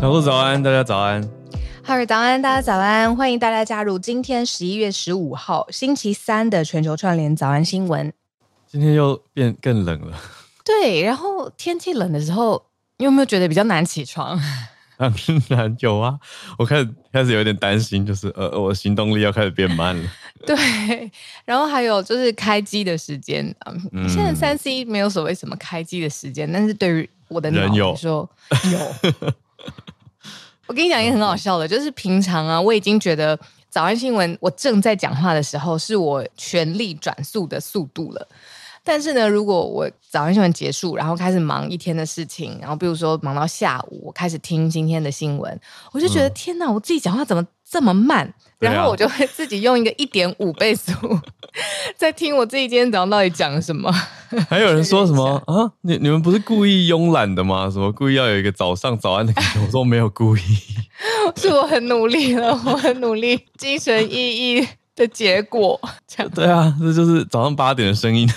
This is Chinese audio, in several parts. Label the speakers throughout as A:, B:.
A: 小鹿早安，大家早安。
B: 哈尔早安，大家早安。欢迎大家加入今天十一月十五号星期三的全球串联早安新闻。
A: 今天又变更冷了。
B: 对，然后天气冷的时候，你有没有觉得比较难起床？
A: 当然有啊，我开始开始有点担心，就是呃，我行动力要开始变慢了。
B: 对，然后还有就是开机的时间，嗯，现在三 C 没有所谓什么开机的时间，但是对于我的脑来说 有。有 我跟你讲一个很好笑的，就是平常啊，我已经觉得早安新闻我正在讲话的时候，是我全力转速的速度了。但是呢，如果我早安新闻结束，然后开始忙一天的事情，然后比如说忙到下午，我开始听今天的新闻，我就觉得、嗯、天哪，我自己讲话怎么这么慢？然后我就会自己用一个一点五倍速在听我自己今天早上到底讲什么。
A: 还有人说什么 啊？你你们不是故意慵懒的吗？什么故意要有一个早上早安的感觉？我说没有故意，
B: 是我很努力了，我很努力，精神奕奕的结果。这样
A: 对啊，这就是早上八点的声音。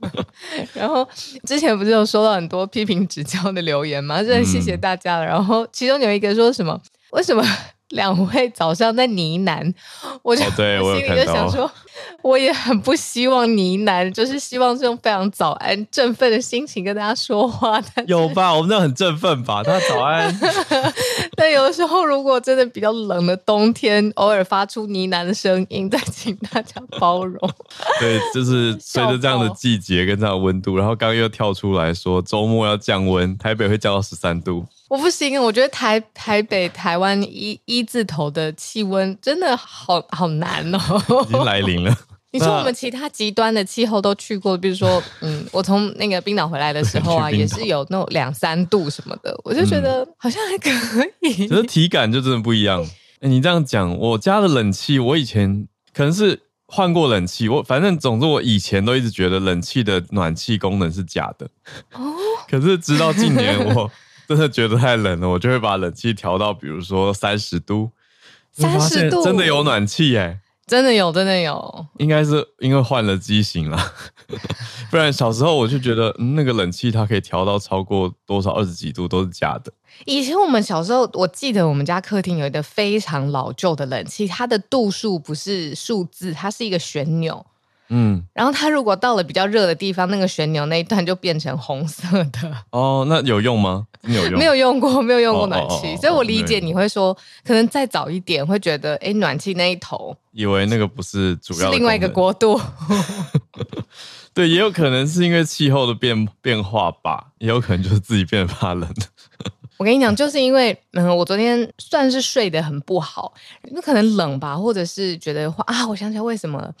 B: 然后之前不是有收到很多批评指教的留言吗？真的谢谢大家了。嗯、然后其中有一个说什么？为什么？两位早上在呢喃，我就、哦、对我心里就想说，我也很不希望呢喃，就是希望是用非常早安、振奋的心情跟大家说话。
A: 有吧？我们这很振奋吧？大家早安。
B: 但有的时候，如果真的比较冷的冬天，偶尔发出呢喃的声音，再请大家包容。
A: 对，就是随着这样的季节跟这样的温度，然后刚刚又跳出来说周末要降温，台北会降到十三度。
B: 我不行，我觉得台台北、台湾一一字头的气温真的好好难哦，
A: 已经来临了。
B: 你说我们其他极端的气候都去过，比如说，嗯，我从那个冰岛回来的时候啊，也是有那种两三度什么的，我就觉得好像还可以。
A: 可是体感就真的不一样。欸，你这样讲，我家的冷气，我以前可能是换过冷气，我反正总之我以前都一直觉得冷气的暖气功能是假的。哦。可是直到近年我。真的觉得太冷了，我就会把冷气调到，比如说三十度，
B: 三十度？
A: 真的有暖气哎，
B: 真的有，真的有，
A: 应该是因为换了机型了，不然小时候我就觉得、嗯、那个冷气它可以调到超过多少二十几度都是假的。
B: 以前我们小时候，我记得我们家客厅有一个非常老旧的冷气，它的度数不是数字，它是一个旋钮。嗯，然后它如果到了比较热的地方，那个旋钮那一段就变成红色的。
A: 哦，那有用吗？没有用，
B: 没有用过，没有用过暖气，哦哦哦哦，所以我理解你会说，哦、可能再早一点会觉得，哎，暖气那一头，
A: 以为那个不是主要，
B: 是另外一个国度。
A: 对，也有可能是因为气候的变变化吧，也有可能就是自己变得怕冷。
B: 我跟你讲，就是因为嗯，我昨天算是睡得很不好，那可能冷吧，或者是觉得啊，我想起来为什么。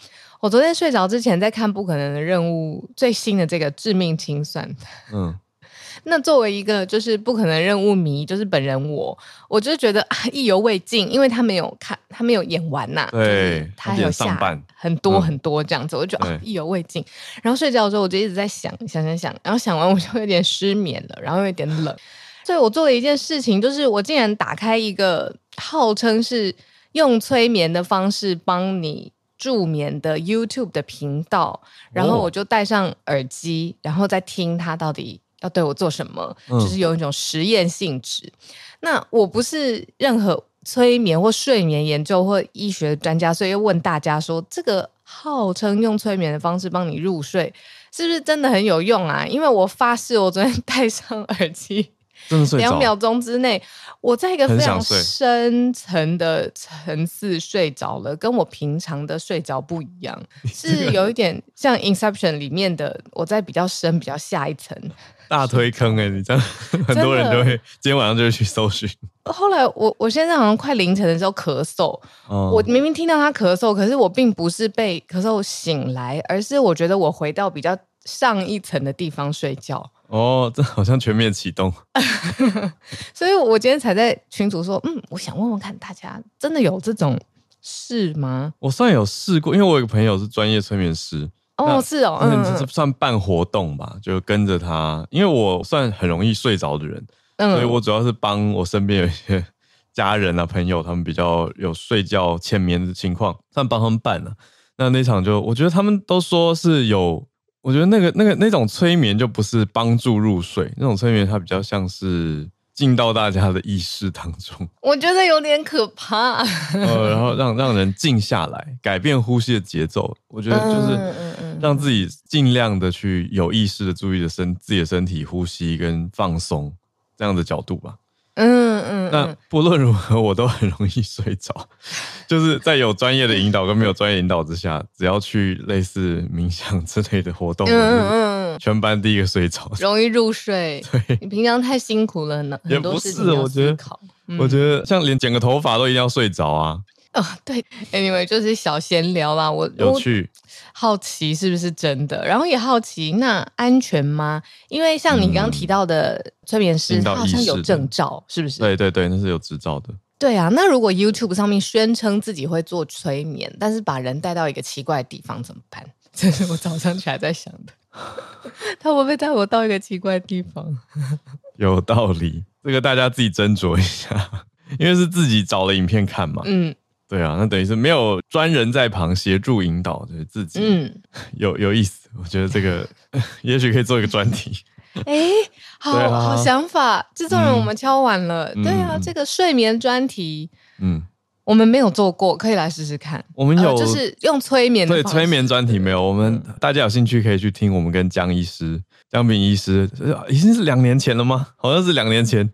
B: 我昨天睡着之前在看《不可能的任务》最新的这个《致命清算》。嗯，那作为一个就是不可能任务迷，就是本人我，我就觉得啊意犹未尽，因为他没有看，他没有演完呐、啊。
A: 对，
B: 他还有下很多很多这样子，嗯、我就觉得啊意犹未尽。然后睡觉的时候，我就一直在想想想想，然后想完我就有点失眠了，然后有点冷，所以我做了一件事情，就是我竟然打开一个号称是用催眠的方式帮你。助眠的 YouTube 的频道，然后我就戴上耳机，然后再听他到底要对我做什么，嗯、就是有一种实验性质。那我不是任何催眠或睡眠研究或医学专家，所以要问大家说，这个号称用催眠的方式帮你入睡，是不是真的很有用啊？因为我发誓，我昨天戴上耳机，
A: 真的睡，
B: 两秒钟之内，我在一个非常深层的层次睡着了，跟我平常的睡着不一样，是有一点像 Inception 里面的，我在比较深、比较下一层。
A: 大推坑哎、欸，你这样很多人都会今天晚上就会去搜寻。
B: 后来我我现在好像快凌晨的时候咳嗽，哦、我明明听到他咳嗽，可是我并不是被咳嗽醒来，而是我觉得我回到比较上一层的地方睡觉。
A: 哦，这好像全面启动，
B: 所以我今天才在群组说，嗯，我想问问看大家真的有这种事吗？
A: 我算有试过，因为我有一个朋友是专业催眠师。
B: 哦，是哦，嗯，
A: 这算办活动吧，就跟着他，因为我算很容易睡着的人，嗯，所以我主要是帮我身边有一些家人啊、朋友，他们比较有睡觉浅眠的情况，算帮他们办了。那那场就，我觉得他们都说是有，我觉得那个那个那种催眠就不是帮助入睡，那种催眠它比较像是。进到大家的意识当中，
B: 我觉得有点可怕。
A: 呃，然后让让人静下来，改变呼吸的节奏。我觉得就是让自己尽量的去有意识的注意的身自己的身体呼吸跟放松这样的角度吧。嗯嗯。那不论如何，我都很容易睡着，就是在有专业的引导跟没有专业引导之下，只要去类似冥想之类的活动，嗯嗯。全班第一个睡着，
B: 容易入睡。对，你平常太辛苦了呢，
A: 也不是，我觉得，我觉得像连剪个头发都一定要睡着啊。
B: 哦，对，anyway 就是小闲聊啦。我
A: 有趣，
B: 好奇是不是真的，然后也好奇那安全吗？因为像你刚刚提到的催眠师，他好像有证照，是不是？
A: 对对对，那是有执照的。
B: 对啊，那如果 YouTube 上面宣称自己会做催眠，但是把人带到一个奇怪的地方怎么办？这是我早上起来在想的。他会不会带我到一个奇怪的地方？
A: 有道理，这个大家自己斟酌一下，因为是自己找了影片看嘛。嗯，对啊，那等于是没有专人在旁协助引导，就是自己。嗯，有有意思，我觉得这个 也许可以做一个专题。
B: 哎、欸，好、啊、好想法，制作人我们敲完了。嗯、对啊，嗯、这个睡眠专题，嗯。我们没有做过，可以来试试看。
A: 我们有，呃、
B: 就是用催眠的。
A: 对，催眠专题没有。我们大家有兴趣可以去听我们跟江医师、江炳医师，已经是两年前了吗？好像是两年前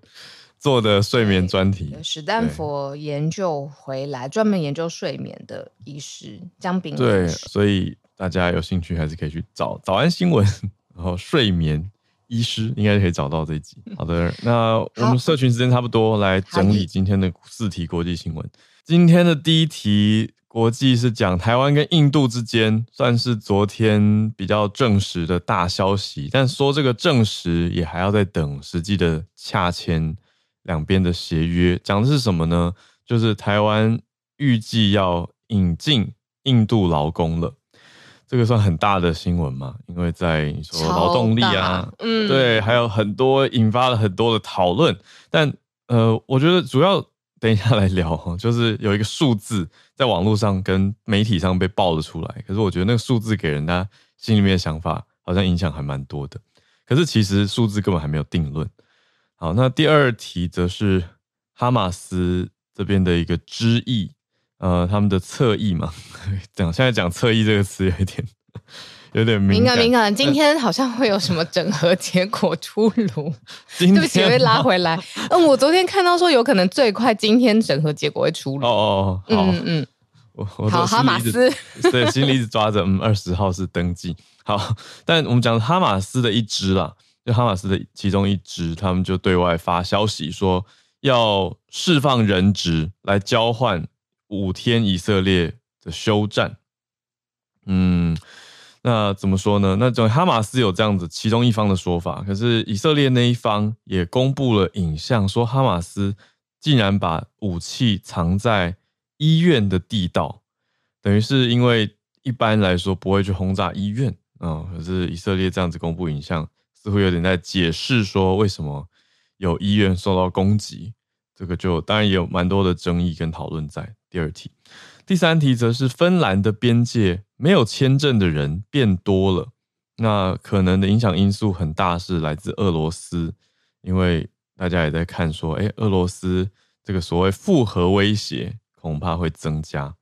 A: 做的睡眠专题。
B: 史丹佛研究回来，专门研究睡眠的医师江炳。
A: 对，所以大家有兴趣还是可以去找早安新闻，然后睡眠医师应该可以找到这一集。好的，那 我们社群时间差不多，来整理今天的四题国际新闻。今天的第一题国际是讲台湾跟印度之间，算是昨天比较证实的大消息。但说这个证实，也还要再等实际的洽签两边的协约。讲的是什么呢？就是台湾预计要引进印度劳工了。这个算很大的新闻嘛？因为在你说劳动力啊，嗯，对，还有很多引发了很多的讨论。但呃，我觉得主要。等一下来聊哈，就是有一个数字在网络上跟媒体上被爆了出来，可是我觉得那个数字给人家心里面的想法好像影响还蛮多的。可是其实数字根本还没有定论。好，那第二题则是哈马斯这边的一个之意，呃，他们的侧翼嘛，讲现在讲侧翼这个词有一点。有点敏感，
B: 敏感。今天好像会有什么整合结果出炉？对不起，我会拉回来。嗯，我昨天看到说有可能最快今天整合结果会出炉。哦哦，好，嗯嗯，我我好哈马斯，
A: 对，心里一直抓着，嗯，二十号是登记。好，但我们讲哈马斯的一支啦，就哈马斯的其中一支，他们就对外发消息说要释放人质来交换五天以色列的休战。嗯。那怎么说呢？那种哈马斯有这样子其中一方的说法，可是以色列那一方也公布了影像，说哈马斯竟然把武器藏在医院的地道，等于是因为一般来说不会去轰炸医院啊、可是以色列这样子公布影像，似乎有点在解释说为什么有医院受到攻击，这个就当然也有蛮多的争议跟讨论在。第二题。第三题则是芬兰的边界没有签证的人变多了，那可能的影响因素很大是来自俄罗斯，因为大家也在看说，哎，俄罗斯这个所谓复合威胁恐怕会增加。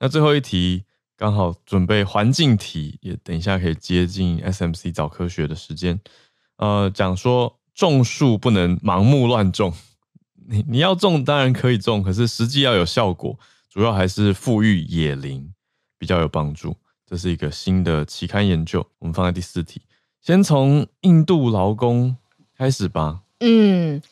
A: 那最后一题刚好准备环境题，也等一下可以接近 SMC 早科学的时间，呃，讲说种树不能盲目乱种，你你要种当然可以种，可是实际要有效果，主要还是富裕野林比较有帮助。这是一个新的期刊研究，我们放在第四题，先从印度劳工开始吧。
B: 嗯。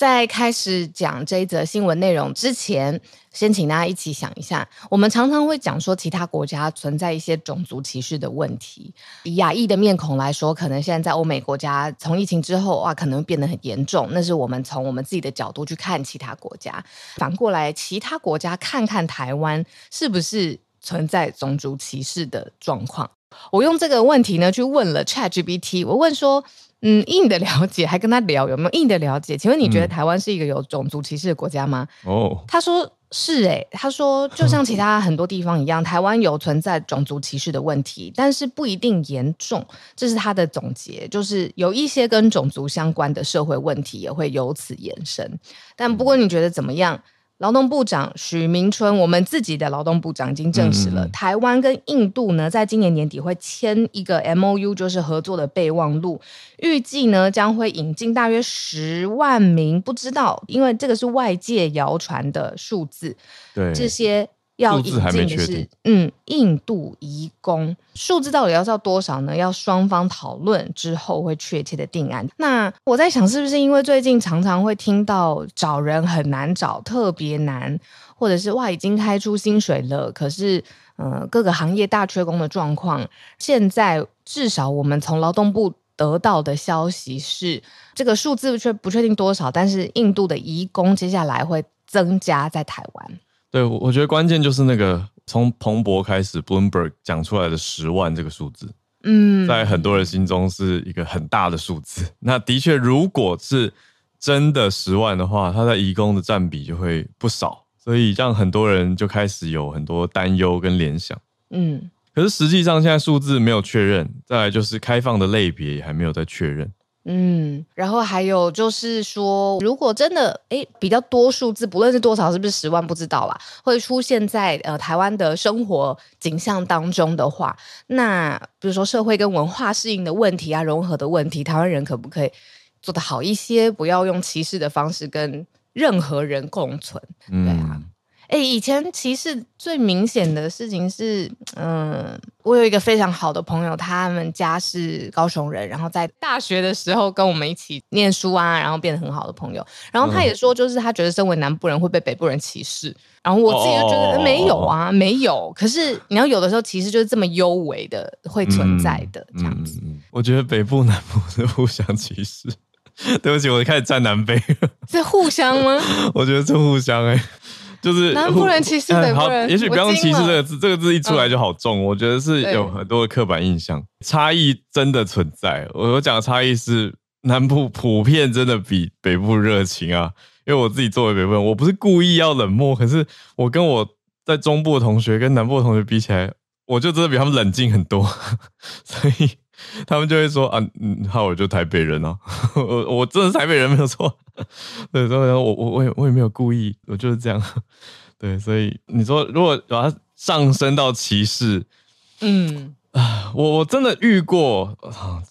B: 在开始讲这一则新闻内容之前，先请大家一起想一下。我们常常会讲说，其他国家存在一些种族歧视的问题。以亚裔的面孔来说，可能现在在欧美国家，从疫情之后哇，可能变得很严重。那是我们从我们自己的角度去看其他国家。反过来，其他国家看看台湾，是不是存在种族歧视的状况？我用这个问题呢，去问了 ChatGPT。我问说。嗯，硬的了解，还跟他聊有没有硬的了解？请问你觉得台湾是一个有种族歧视的国家吗？
A: 哦，
B: 他说是诶、欸，他说就像其他很多地方一样，台湾有存在种族歧视的问题，但是不一定严重。这是他的总结，就是有一些跟种族相关的社会问题也会由此延伸。但不过你觉得怎么样？劳动部长许明春，我们自己的劳动部长已经证实了，嗯、台湾跟印度呢，在今年年底会签一个 MOU，就是合作的备忘录，预计呢将会引进大约十万名，不知道，因为这个是外界谣传的数字，
A: 对
B: 这些。要引进的是，嗯，印度移工数字到底要到多少呢？要双方讨论之后会确切的定案。那我在想，是不是因为最近常常会听到找人很难找，特别难，或者是哇已经开出薪水了，可是呃各个行业大缺工的状况。现在至少我们从劳动部得到的消息是，这个数字却不确定多少，但是印度的移工接下来会增加在台湾。
A: 对，我觉得关键就是那个从彭博开始，Bloomberg 讲出来的十万这个数字，嗯，在很多人心中是一个很大的数字。那的确，如果是真的十万的话，它在移工的占比就会不少，所以让很多人就开始有很多担忧跟联想。嗯，可是实际上现在数字没有确认，再来就是开放的类别也还没有在确认。
B: 嗯，然后还有就是说，如果真的诶比较多数字，不论是多少，是不是十万，不知道啦，会出现在呃台湾的生活景象当中的话，那比如说社会跟文化适应的问题啊，融合的问题，台湾人可不可以做得好一些，不要用歧视的方式跟任何人共存？对啊。哎，以前歧视最明显的事情是，嗯，我有一个非常好的朋友，他们家是高雄人，然后在大学的时候跟我们一起念书啊，然后变得很好的朋友。然后他也说，就是他觉得身为南部人会被北部人歧视。然后我自己就觉得没有啊，没有。可是你要有的时候，其实就是这么幽微的会存在的这样子。
A: 我觉得北部南部是互相歧视。对不起，我开始站南北了。
B: 是互相吗？
A: 我觉得是互相哎、欸。就是
B: 南部人歧视北部人，
A: 也许不用歧视这个字，这个字一出来就好重。我觉得是有很多的刻板印象，差异真的存在。我我讲的差异是南部普遍真的比北部热情啊，因为我自己作为北部人，我不是故意要冷漠，可是我跟我在中部的同学跟南部的同学比起来，我就真的比他们冷静很多，所以。他们就会说啊，嗯，好，我就台北人哦，我我真的是台北人没有错，对，所以我我我也我也没有故意，我就是这样，对，所以你说如果把它上升到歧视，嗯啊，我我真的遇过，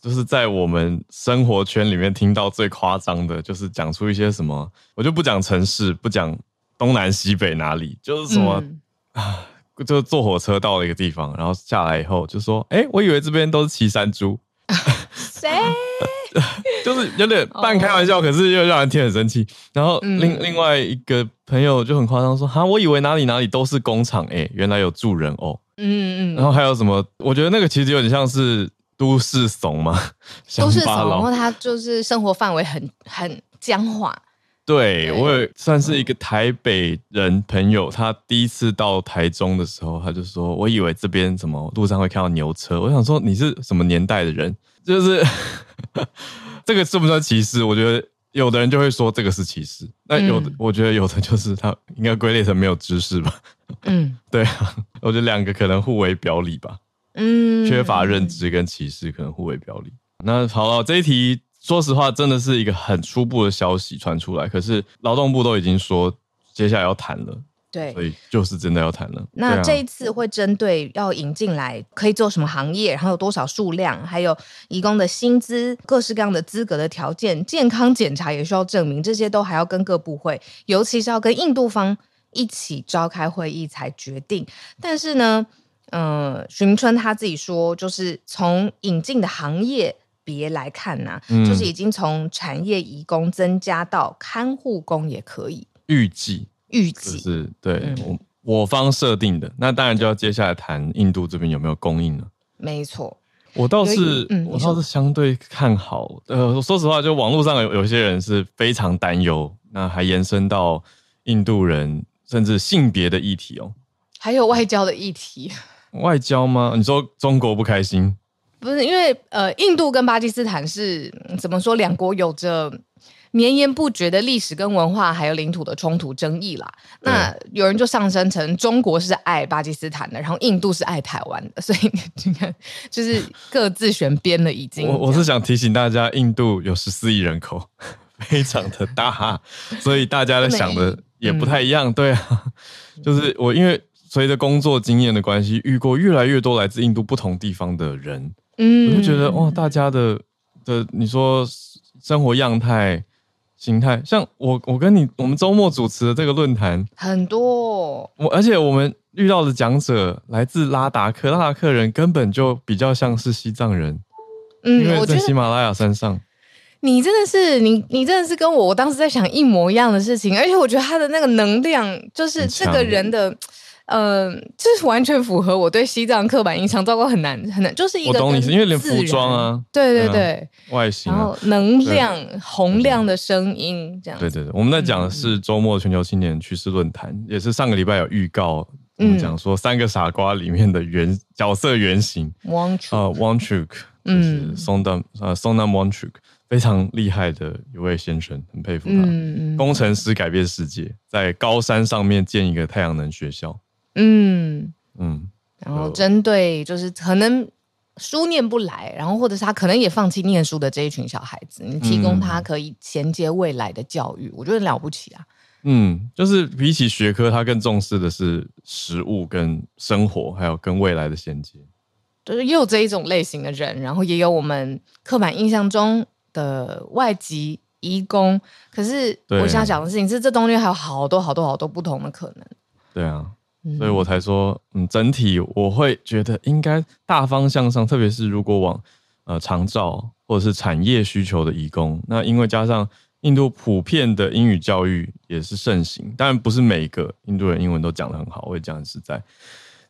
A: 就是在我们生活圈里面听到最夸张的，就是讲出一些什么，我就不讲城市，不讲东南西北哪里，就是什么啊。就坐火车到了一个地方，然后下来以后就说：“哎、欸，我以为这边都是骑山猪。”谁？就是有点半开玩笑，可是又让人听很生气。然后另、嗯、另外一个朋友就很夸张说：“哈，我以为哪里哪里都是工厂，哎，原来有住人哦。”嗯嗯。然后还有什么？我觉得那个其实有点像是都市怂嘛，
B: 都市怂，然后他就是生活范围很很僵化。
A: 对，我也算是一个台北人朋友，他第一次到台中的时候，他就说：“我以为这边怎么路上会看到牛车。”我想说你是什么年代的人？就是 这个算不算歧视？我觉得有的人就会说这个是歧视，那有的、嗯、我觉得有的就是他应该归类成没有知识吧。嗯，对啊，我觉得两个可能互为表里吧。嗯，缺乏认知跟歧视可能互为表里。那好了，这一题。说实话，真的是一个很初步的消息传出来。可是劳动部都已经说接下来要谈了，
B: 对，
A: 所以就是真的要谈了。
B: 那这一次会针对要引进来可以做什么行业，然后有多少数量，还有移工的薪资、各式各样的资格的条件、健康检查也需要证明，这些都还要跟各部会，尤其是要跟印度方一起召开会议才决定。但是呢，嗯、呃，许明春他自己说，就是从引进的行业别来看呐、啊，嗯、就是已经从产业移工增加到看护工也可以
A: 预计。
B: 预计
A: 是对、嗯、我我方设定的，那当然就要接下来谈印度这边有没有供应了。
B: 没错，
A: 我倒是、嗯、我倒是相对看好。呃，说实话，就网络上有有些人是非常担忧，那还延伸到印度人甚至性别的议题哦，
B: 还有外交的议题。
A: 外交吗？你说中国不开心？
B: 不是，因为呃，印度跟巴基斯坦是怎么说？两国有着。绵延不绝的历史跟文化，还有领土的冲突争议啦。那有人就上升成中国是爱巴基斯坦的，然后印度是爱台湾的，所以你看，就是各自选边了。已经，
A: 我我是想提醒大家，印度有十四亿人口，非常的大，所以大家的想的也不太一样。嗯、对啊，就是我因为随着工作经验的关系，遇过越来越多来自印度不同地方的人，嗯，我就觉得哇，大家的的你说生活样态。形态像我，我跟你，我们周末主持的这个论坛
B: 很多，
A: 我而且我们遇到的讲者来自拉达克，拉达克人根本就比较像是西藏人，嗯，因为在喜马拉雅山上，
B: 你真的是你，你真的是跟我，我当时在想一模一样的事情，而且我觉得他的那个能量，就是这个人的。呃，这是完全符合我对西藏刻板印象，糟糕，很难很难，就是一个我
A: 懂你是因为连服装啊，
B: 对对对，
A: 啊、外形、啊，
B: 然后能量洪亮的声音这样，
A: 对对对，我们在讲的是周末全球青年趋势论坛，嗯、也是上个礼拜有预告，我们讲说三个傻瓜里面的原角色原型，Wangchuk 啊 Wangchuk 就是松丹呃松南 Wangchuk 非常厉害的一位先生，很佩服他，嗯、工程师改变世界，在高山上面建一个太阳能学校。嗯
B: 嗯，然后针对就是可能书念不来，然后或者是他可能也放弃念书的这一群小孩子，你提供他可以衔接未来的教育，嗯、我觉得了不起啊。
A: 嗯，就是比起学科，他更重视的是实物跟生活，还有跟未来的衔接。
B: 就是也有这一种类型的人，然后也有我们刻板印象中的外籍移工。可是我想讲的事情是，这中间还有好多好多好多不同的可能。
A: 对啊。所以我才说，嗯，整体我会觉得应该大方向上，特别是如果往呃长照或者是产业需求的移工，那因为加上印度普遍的英语教育也是盛行，当然不是每个印度人英文都讲得很好，我也讲很实在，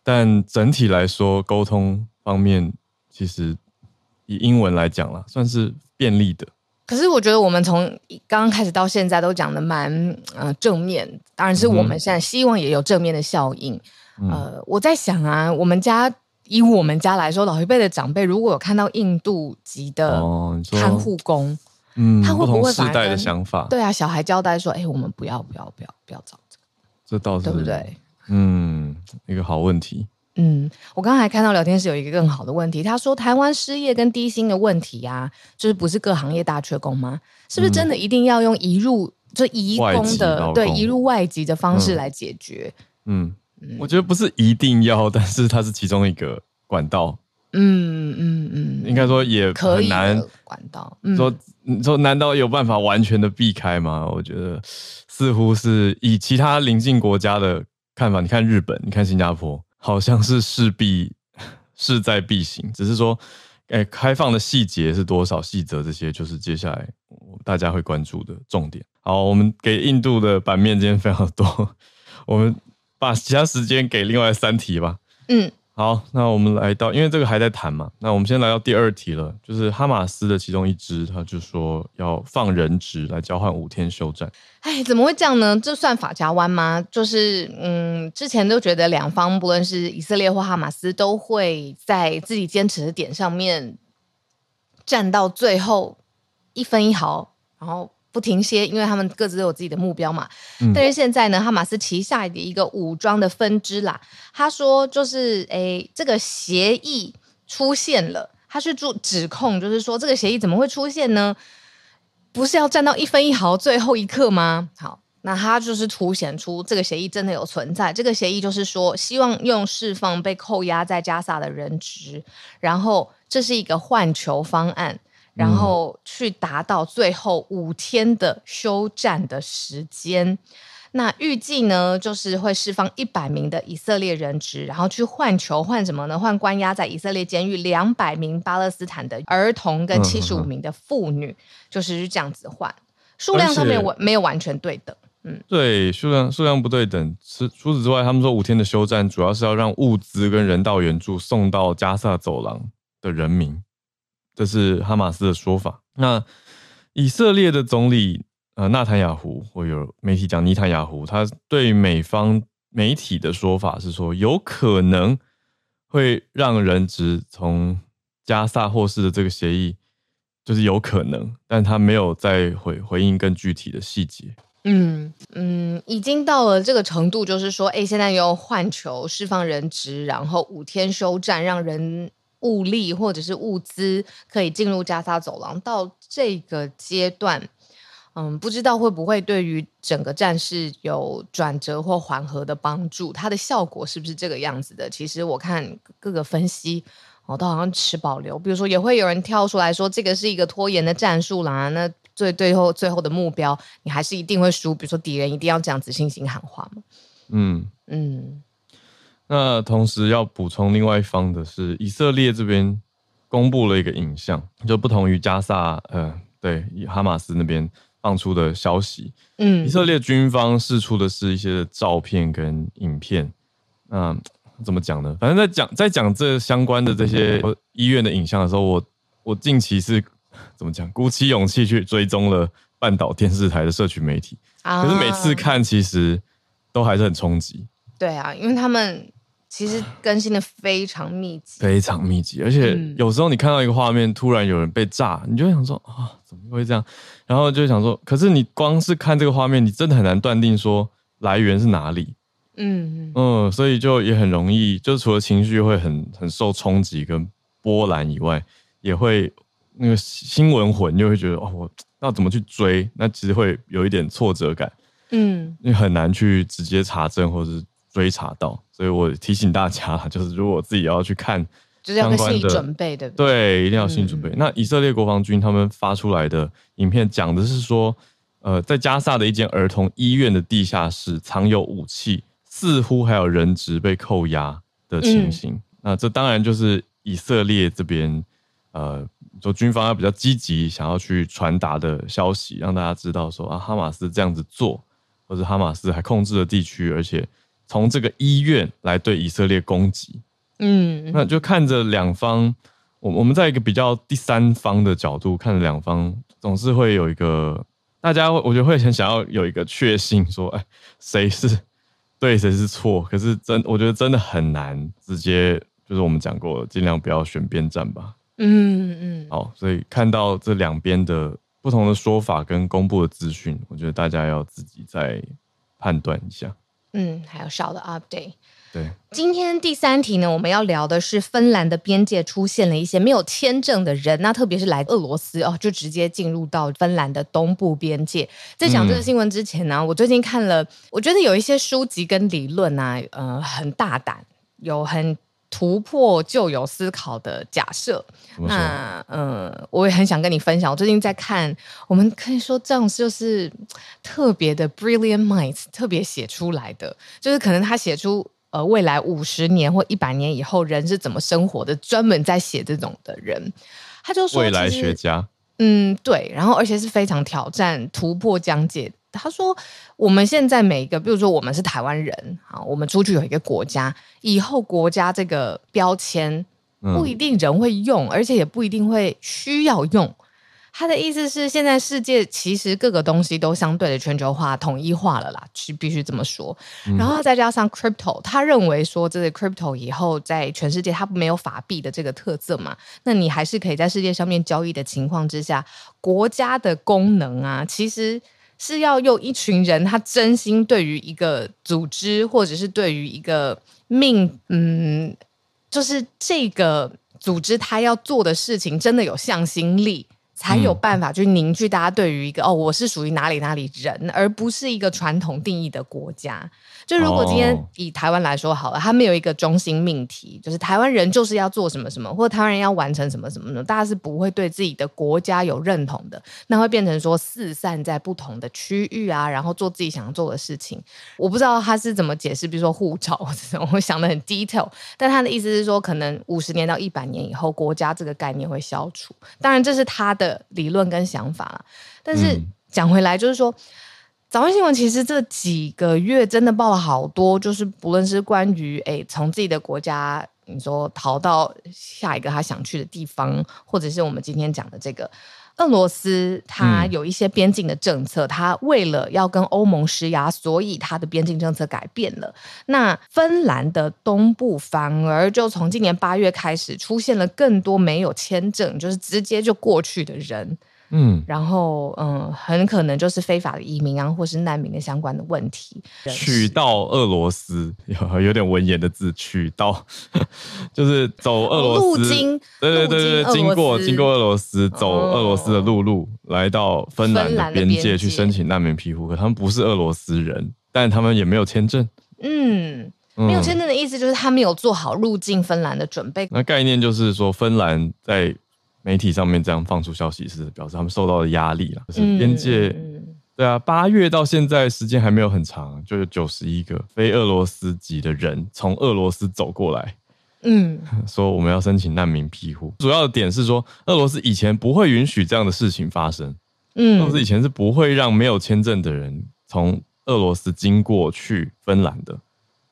A: 但整体来说沟通方面，其实以英文来讲啦，算是便利的。
B: 可是我觉得我们从刚刚开始到现在都讲的蛮呃正面，当然是我们现在希望也有正面的效应。嗯、呃，我在想啊，我们家以我们家来说，老一辈的长辈如果有看到印度籍的看护工，哦、嗯，他会不会反法？对啊，小孩交代说，哎、欸，我们不要不要不要不要找这个，
A: 这倒是
B: 对不对？
A: 嗯，一个好问题。
B: 嗯，我刚才看到聊天室有一个更好的问题，他说台湾失业跟低薪的问题啊，就是不是各行业大缺工吗？是不是真的一定要用移入、嗯、就移工的对移入外籍的方式来解决？嗯，
A: 嗯，我觉得不是一定要，但是它是其中一个管道。嗯嗯嗯，应该说也很难
B: 管道。
A: 说你说难道有办法完全的避开吗？我觉得似乎是以其他邻近国家的看法，你看日本，你看新加坡。好像是势必 势在必行，只是说，哎，开放的细节是多少细则，这些就是接下来大家会关注的重点。好，我们给印度的版面今天非常多，我们把其他时间给另外三题吧。嗯。好，那我们来到，因为这个还在谈嘛，那我们先来到第二题了，就是哈马斯的其中一支，他就说要放人质来交换五天休战。
B: 哎，怎么会这样呢？这算法家弯吗？就是，嗯，之前都觉得两方不论是以色列或哈马斯，都会在自己坚持的点上面站到最后一分一毫，然后。不停歇，因为他们各自都有自己的目标嘛。嗯、但是现在呢，哈马斯旗下的一个武装的分支啦，他说就是，诶，这个协议出现了，他去做指控，就是说这个协议怎么会出现呢？不是要战到一分一毫最后一刻吗？好，那他就是凸显出这个协议真的有存在。这个协议就是说，希望用释放被扣押在加萨的人质，然后这是一个换囚方案，然后去达到最后五天的休战的时间。那预计呢，就是会释放一百名的以色列人质，然后去换囚，换什么呢？换关押在以色列监狱两百名巴勒斯坦的儿童跟七十五名的妇女，嗯、就是这样子换，数量上面完没有完全对等。嗯，
A: 对，数量数量不对等。除除此之外，他们说五天的休战主要是要让物资跟人道援助送到加萨走廊的人民，这是哈马斯的说法。那以色列的总理呃纳坦雅胡，或有媒体讲尼坦雅胡，他对美方媒体的说法是说，有可能会让人质从加萨获释的这个协议，就是有可能，但他没有再回回应更具体的细节。
B: 嗯嗯，已经到了这个程度，就是说，哎，现在又换囚释放人质，然后五天休战，让人物力或者是物资可以进入加沙走廊。到这个阶段，嗯，不知道会不会对于整个战事有转折或缓和的帮助？它的效果是不是这个样子的？其实我看各个分析，我都好像持保留。比如说，也会有人跳出来说，这个是一个拖延的战术啦。那最最后最后的目标，你还是一定会输。比如说敌人一定要这样子信心喊话嘛。
A: 嗯嗯。那同时要补充另外一方的是，以色列这边公布了一个影像，就不同于加萨呃，对哈马斯那边放出的消息。嗯，以色列军方释出的是一些照片跟影片。那怎么讲呢？反正在讲在讲这相关的这些医院的影像的时候，我我近期是。怎么讲？鼓起勇气去追踪了半岛电视台的社群媒体，啊、可是每次看其实都还是很冲击。
B: 对啊，因为他们其实更新的非常密集，
A: 非常密集，而且有时候你看到一个画面，突然有人被炸，你就会想说啊，怎么会这样？然后就想说，可是你光是看这个画面，你真的很难断定说来源是哪里。嗯嗯，所以就也很容易，就除了情绪会很很受冲击跟波澜以外，也会。那个新闻魂就会觉得哦，我要怎么去追？那其实会有一点挫折感，嗯，你很难去直接查证或是追查到。所以我提醒大家，就是如果自己要去看，
B: 就是要有心理准备的，
A: 对，一定要心理准备。嗯、那以色列国防军他们发出来的影片讲的是说，呃，在加萨的一间儿童医院的地下室藏有武器，似乎还有人质被扣押的情形。嗯、那这当然就是以色列这边，呃。说军方要比较积极，想要去传达的消息，让大家知道说啊，哈马斯这样子做，或者哈马斯还控制了地区，而且从这个医院来对以色列攻击。嗯，那就看着两方，我我们在一个比较第三方的角度看着两方，总是会有一个大家，我觉得会很想要有一个确信，说哎，谁是对，谁是错？可是真，我觉得真的很难直接，就是我们讲过，尽量不要选边站吧。嗯嗯，嗯好，所以看到这两边的不同的说法跟公布的资讯，我觉得大家要自己再判断一下。
B: 嗯，还有少的 update。
A: 对，
B: 今天第三题呢，我们要聊的是芬兰的边界出现了一些没有签证的人，那特别是来俄罗斯哦，就直接进入到芬兰的东部边界。在讲这个新闻之前呢，嗯、我最近看了，我觉得有一些书籍跟理论啊，呃，很大胆，有很。突破旧有思考的假设，那嗯，我也很想跟你分享。我最近在看，我们可以说这样就是特别的 brilliant minds 特别写出来的，就是可能他写出呃未来五十年或一百年以后人是怎么生活的，专门在写这种的人，他就说
A: 未来学家，
B: 嗯，对，然后而且是非常挑战突破疆界。他说：“我们现在每一个，比如说我们是台湾人，好，我们出去有一个国家，以后国家这个标签不一定人会用，嗯、而且也不一定会需要用。他的意思是，现在世界其实各个东西都相对的全球化、统一化了啦，是必须这么说。然后再加上 crypto，他认为说，这个 crypto 以后在全世界它没有法币的这个特色嘛，那你还是可以在世界上面交易的情况之下，国家的功能啊，其实。”是要用一群人，他真心对于一个组织，或者是对于一个命，嗯，就是这个组织他要做的事情，真的有向心力，才有办法去凝聚大家对于一个、嗯、哦，我是属于哪里哪里人，而不是一个传统定义的国家。就如果今天以台湾来说好了，他没有一个中心命题，就是台湾人就是要做什么什么，或者台湾人要完成什么什么的，大家是不会对自己的国家有认同的，那会变成说四散在不同的区域啊，然后做自己想做的事情。我不知道他是怎么解释，比如说护照这种，我想的很 detail，但他的意思是说，可能五十年到一百年以后，国家这个概念会消除。当然，这是他的理论跟想法了。但是讲回来，就是说。早安新闻其实这几个月真的报了好多，就是不论是关于诶从自己的国家，你说逃到下一个他想去的地方，或者是我们今天讲的这个俄罗斯，它有一些边境的政策，它为了要跟欧盟施压，所以它的边境政策改变了。那芬兰的东部反而就从今年八月开始出现了更多没有签证，就是直接就过去的人。嗯，然后嗯，很可能就是非法的移民啊，或是难民的相关的问题。
A: 取到俄罗斯有 有点文言的字，取到 就是走俄罗斯，
B: 路经，
A: 对对对对，经过经过俄罗斯，走俄罗斯的陆路，来到芬兰的边界去申请难民庇护。可他们不是俄罗斯人，但他们也没有签证。
B: 嗯，没有签证的意思就是他没有做好入境芬兰的准备。
A: 那概念就是说，芬兰在。媒体上面这样放出消息，是表示他们受到的压力了。就是边界，对啊，八月到现在时间还没有很长，就有九十一个非俄罗斯籍的人从俄罗斯走过来，嗯，说我们要申请难民庇护。主要的点是说，俄罗斯以前不会允许这样的事情发生，嗯，俄罗斯以前是不会让没有签证的人从俄罗斯经过去芬兰的。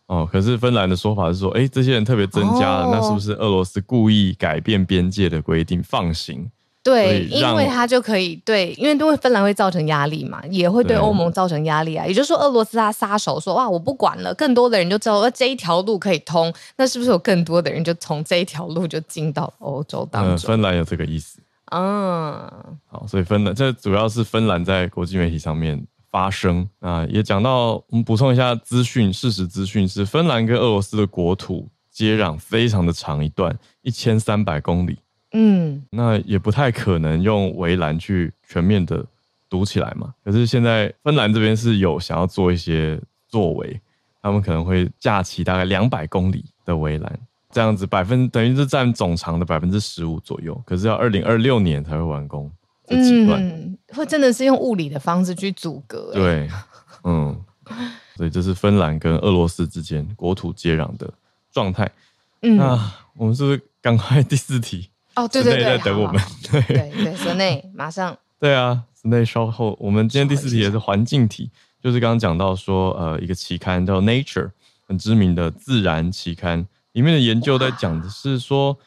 A: 哦，可是芬兰的说法是说，哎，这些人特别增加了，哦、那是不是俄罗斯故意改变边界的规定放行？
B: 对，因为他就可以对，因为对芬兰会造成压力嘛，也会对欧盟造成压力啊。也就是说，俄罗斯他撒手说，哇，我不管了，更多的人就知道这一条路可以通，那是不是有更多的人就从这一条路就进到欧洲当中？嗯，
A: 芬兰有这个意思。嗯，好，所以芬兰这主要是芬兰在国际媒体上面。发生啊，也讲到，我们补充一下资讯，事实资讯是芬兰跟俄罗斯的国土接壤非常的长一段，一千三百公里。嗯，那也不太可能用围栏去全面的堵起来嘛。可是现在芬兰这边是有想要做一些作为，他们可能会架起大概两百公里的围栏，这样子百分等于是占总长的百分之十五左右。可是要二零二六年才会完工。
B: 嗯，会真的是用物理的方式去阻隔。
A: 对，嗯，所以这是芬兰跟俄罗斯之间国土接壤的状态。嗯，那我们是不是赶快第四题？
B: 哦，对对对，
A: 在等我们。对
B: 对对，室内马上。
A: 对啊，室内稍后。我们今天第四题也是环境题，就是刚刚讲到说，呃，一个期刊叫《Nature》，很知名的自然期刊，里面的研究在讲的是说。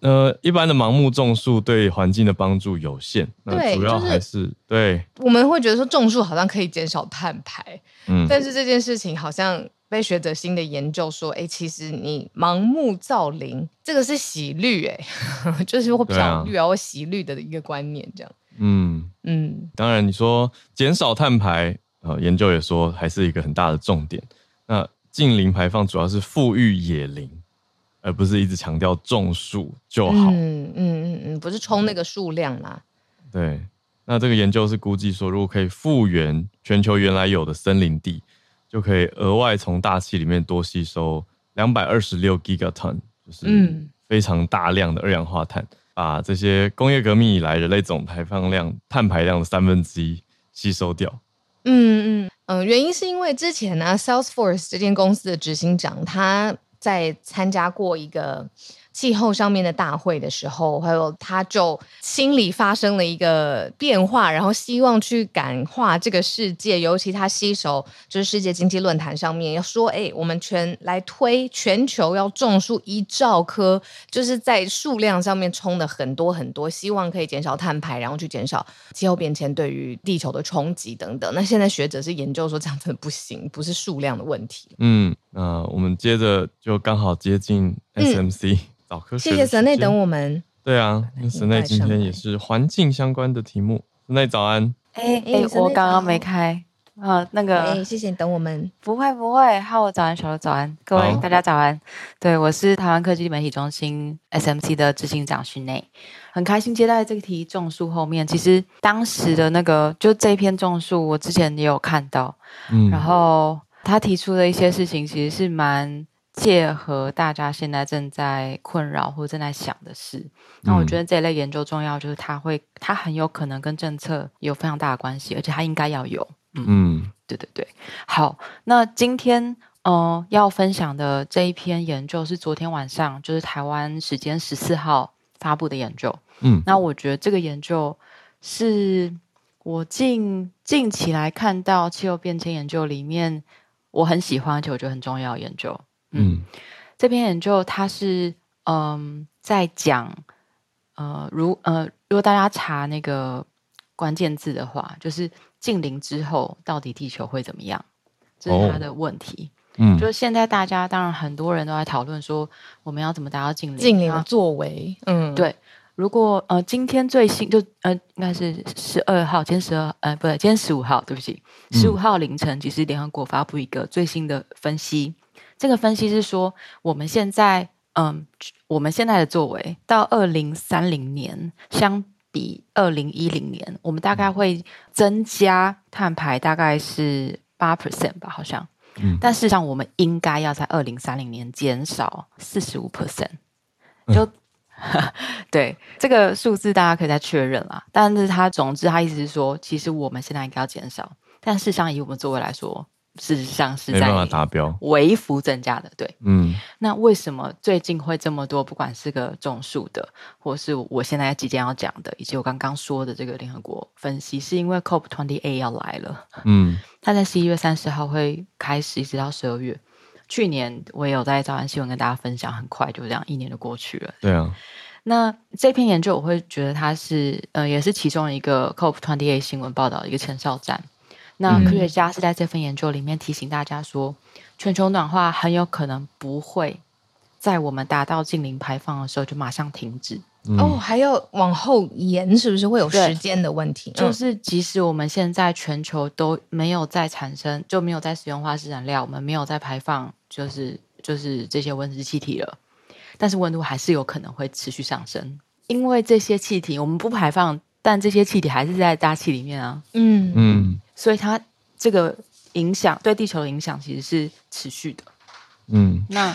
A: 呃，一般的盲目种树对环境的帮助有限，那主要还是、就是、对。
B: 我们会觉得说种树好像可以减少碳排，嗯，但是这件事情好像被学者新的研究说，哎，其实你盲目造林，这个是洗绿，哎，就是会比较绿啊，或洗绿的一个观念，这样。嗯
A: 嗯，当然你说减少碳排，呃，研究也说还是一个很大的重点。那近零排放主要是富裕野林。而不是一直强调种树就好。
B: 嗯嗯嗯嗯，不是冲那个数量啦。
A: 对，那这个研究是估计说，如果可以复原全球原来有的森林地，就可以额外从大气里面多吸收两百二十六 gigaton，就是非常大量的二氧化碳，把这些工业革命以来人类总排放量碳排量的三分之一吸收掉。
B: 嗯嗯嗯，原因是因为之前呢、啊、，Salesforce 这间公司的执行长他。在参加过一个气候上面的大会的时候，还有他就心里发生了一个变化，然后希望去感化这个世界，尤其他吸收就是世界经济论坛上面要说，哎，我们全来推全球要种树一兆棵，就是在数量上面冲的很多很多，希望可以减少碳排，然后去减少气候变迁对于地球的冲击等等。那现在学者是研究说这样真的不行，不是数量的问题。
A: 嗯，那我们接着就刚好接近 SMC。嗯
B: 谢谢神内等我们。
A: 对啊，神内今天也是环境相关的题目。神内早安。
C: 哎哎，我刚刚没开，呃，那个，
B: 哎，谢谢你等我们。
C: 不会不会，哈我早安，小刘早安，各位、oh. 大家早安。对，我是台湾科技媒体中心 SMC 的执行长徐内，很开心接待这个题种树后面。其实当时的那个就这一篇种树，我之前也有看到，嗯，然后他提出的一些事情，其实是蛮切合大家现在正在困扰或正在想的事。那我觉得这一类研究重要，就是它会，它很有可能跟政策有非常大的关系，而且它应该要有。嗯，嗯，对对对，好，那今天呃要分享的这一篇研究是昨天晚上就是台湾时间十四号发布的研究，嗯，那我觉得这个研究是我近近期来看到气候变迁研究里面我很喜欢而且我觉得很重要的研究，嗯，嗯这篇研究它是嗯、呃、在讲呃如呃如果大家查那个关键字的话，就是。近邻之后，到底地球会怎么样？这是他的问题。哦、嗯，就是现在大家当然很多人都在讨论说，我们要怎么达到净零？
B: 净零的作为，嗯，
C: 对。如果呃，今天最新就呃，应该是十二号，今天十二呃，不对，今天十五号，对不起，十五号凌晨，其实联合国发布一个最新的分析。这个分析是说，我们现在嗯、呃，我们现在的作为到二零三零年相。比二零一零年，我们大概会增加碳排，大概是八 percent 吧，好像。嗯。但事实上，我们应该要在二零三零年减少四十五 percent。就，嗯、对这个数字，大家可以再确认啦。但是他总之，他意思是说，其实我们现在应该要减少，但事实上，以我们作为来说。事实上是在达标微幅增加的，对，嗯，那为什么最近会这么多？不管是个种树的，或是我现在即将要讲的，以及我刚刚说的这个联合国分析，是因为 COP twenty eight 要来了，嗯，它在十一月三十号会开始，一直到十二月。去年我也有在早安新闻跟大家分享，很快就这样一年就过去了，
A: 对啊。
C: 那这篇研究我会觉得它是，呃，也是其中一个 COP twenty eight 新闻报道的一个前哨站。那科学家是在这份研究里面提醒大家说，全球暖化很有可能不会在我们达到近零排放的时候就马上停止。
B: 嗯、哦，还要往后延，是不是会有时间的问题？
C: 就是即使我们现在全球都没有再产生，就没有再使用化石燃料，我们没有再排放，就是就是这些温室气体了，但是温度还是有可能会持续上升，因为这些气体我们不排放。但这些气体还是在大气里面啊，嗯嗯，所以它这个影响对地球的影响其实是持续的，嗯，那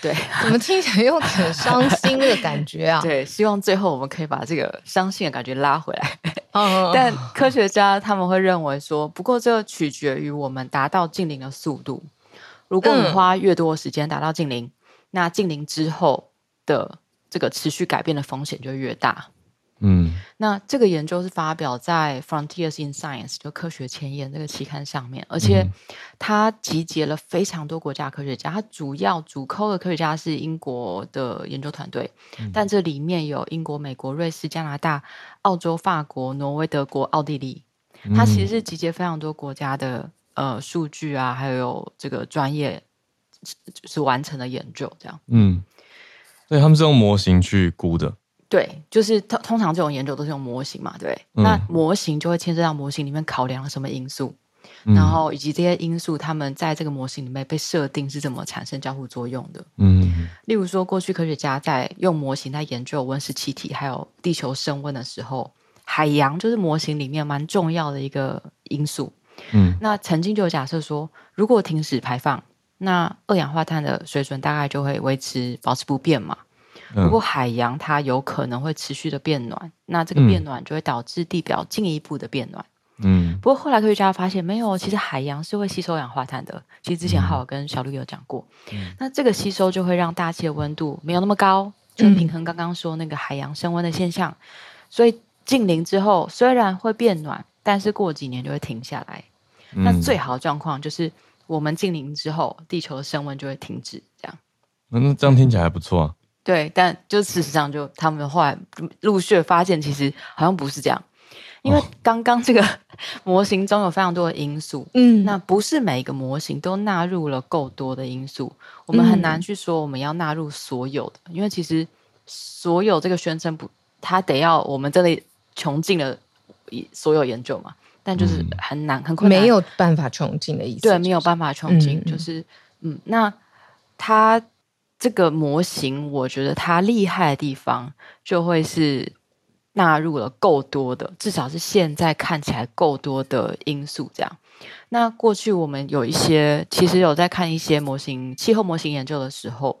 C: 对，
B: 怎么听起来又很伤心的感觉啊？
C: 对，希望最后我们可以把这个伤心的感觉拉回来。嗯，但科学家他们会认为说，不过这个取决于我们达到近零的速度。如果我们花越多的时间达到近零，那近零之后的这个持续改变的风险就越大。嗯，那这个研究是发表在《Frontiers in Science》就科学前沿这个期刊上面，而且它集结了非常多国家科学家，它主要主 call 的科学家是英国的研究团队，嗯、但这里面有英国、美国、瑞士、加拿大、澳洲、法国、挪威、德国、奥地利，它其实是集结非常多国家的呃数据啊，还有这个专业就是完成的研究这样。嗯，
A: 所以他们是用模型去估的。
C: 对，就是通通常这种研究都是用模型嘛，对，嗯、那模型就会牵涉到模型里面考量了什么因素，嗯、然后以及这些因素，他们在这个模型里面被设定是怎么产生交互作用的。嗯，例如说，过去科学家在用模型在研究温室气体还有地球升温的时候，海洋就是模型里面蛮重要的一个因素。嗯，那曾经就有假设说，如果停止排放，那二氧化碳的水准大概就会维持保持不变嘛。如果海洋它有可能会持续的变暖，那这个变暖就会导致地表进一步的变暖。嗯，不过后来科学家发现没有，其实海洋是会吸收二氧化碳的。其实之前浩尔跟小绿有讲过，嗯，那这个吸收就会让大气的温度没有那么高，就平衡刚刚说那个海洋升温的现象。所以近零之后虽然会变暖，但是过几年就会停下来。那最好的状况就是我们近零之后，地球的升温就会停止。这样，
A: 那这样听起来还不错啊。
C: 对，但就事实上，就他们后来陆续发现，其实好像不是这样，因为刚刚这个 模型中有非常多的因素，嗯，那不是每一个模型都纳入了够多的因素，我们很难去说我们要纳入所有的，因为其实所有这个宣称不，它得要我们真的穷尽了所有研究嘛，但就是很难、很困难，
B: 没有办法穷尽的意思。
C: 对，没有办法穷尽，就是嗯，那它这个模型，我觉得它厉害的地方就会是纳入了够多的，至少是现在看起来够多的因素。这样，那过去我们有一些，其实有在看一些模型、气候模型研究的时候。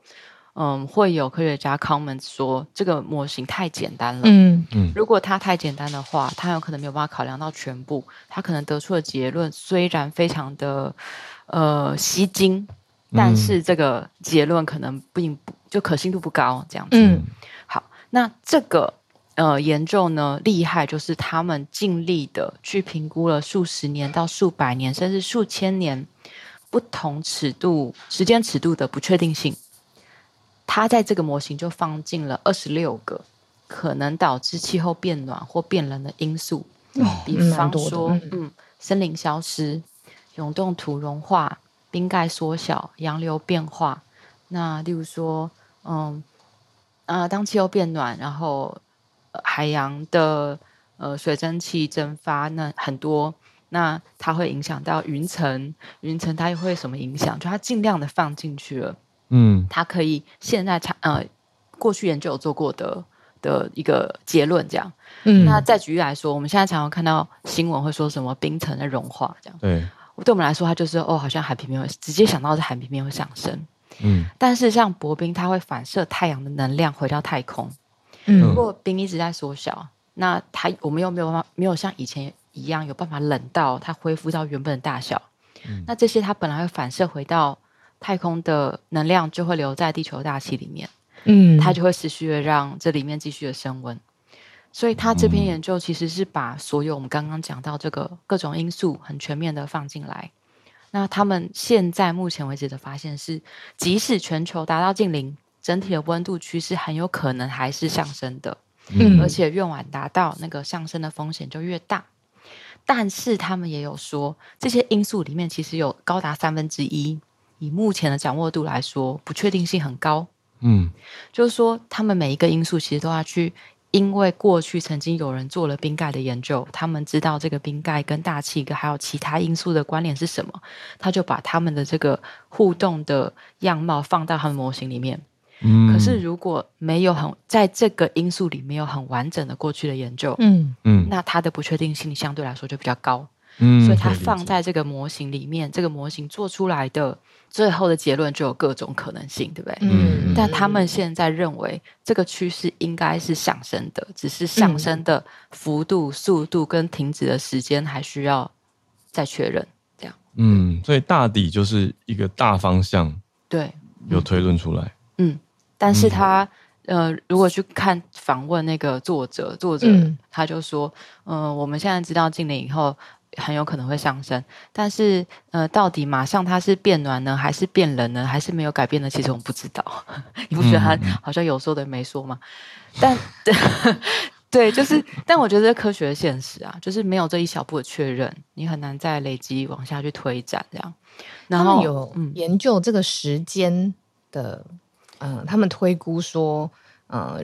C: 嗯，会有科学家 comment 说这个模型太简单了。嗯嗯，如果它太简单的话，它有可能没有办法考量到全部。它可能得出的结论虽然非常的呃吸睛，但是这个结论可能并不就可信度不高这样子。嗯，好，那这个呃研究呢厉害，就是他们尽力的去评估了数十年到数百年甚至数千年不同尺度时间尺度的不确定性。它在这个模型就放进了二十六个可能导致气候变暖或变冷的因素，哦、比方说，嗯，嗯，森林消失、永冻土融化、冰盖缩小、洋流变化。那例如说，嗯，啊、呃，当气候变暖，然后、呃、海洋的呃水蒸气蒸发，那很多，那它会影响到云层，云层它又会什么影响？就它尽量的放进去了。嗯，它可以现在查呃，过去研究有做过的的一个结论这样。嗯，那再举例来说，我们现在常常看到新闻会说什么冰层的融化这样。对，对我们来说，它就是哦，好像海平面会直接想到是海平面会上升。嗯，但是像薄冰，它会反射太阳的能量回到太空。嗯，如果冰一直在缩小，那它我们又没有办法没有像以前一样有办法冷到它恢复到原本的大小。嗯，那这些它本来会反射回到。太空的能量就会留在地球大气里面，嗯，它就会持续的让这里面继续的升温。所以，他这篇研究其实是把所有我们刚刚讲到这个各种因素很全面的放进来。那他们现在目前为止的发现是，即使全球达到近零，整体的温度趋势很有可能还是上升的，嗯，而且越晚达到，那个上升的风险就越大。但是，他们也有说，这些因素里面其实有高达三分之一。以目前的掌握度来说，不确定性很高。嗯，就是说，他们每一个因素其实都要去，因为过去曾经有人做了冰盖的研究，他们知道这个冰盖跟大气跟还有其他因素的关联是什么，他就把他们的这个互动的样貌放到他们模型里面。嗯，可是如果没有很在这个因素里没有很完整的过去的研究，嗯嗯，那它的不确定性相对来说就比较高。嗯，所以它放在这个模型里面，这个模型做出来的最后的结论就有各种可能性，对不对？嗯，但他们现在认为这个趋势应该是上升的，只是上升的幅度、速度跟停止的时间还需要再确认。这样，
A: 嗯，所以大抵就是一个大方向，
C: 对，
A: 有推论出来。
C: 嗯，嗯，但是他呃，如果去看访问那个作者，作者他就说，嗯、呃，我们现在知道净零以后。很有可能会上升，但是呃，到底马上它是变暖呢，还是变冷呢，还是没有改变呢？其实我们不知道。你不觉得他好像有说的没说吗？嗯、但 对，就是，但我觉得科学的现实啊，就是没有这一小步的确认，你很难再累积往下去推展这样。然后
B: 有研究这个时间的，嗯、呃，他们推估说，呃，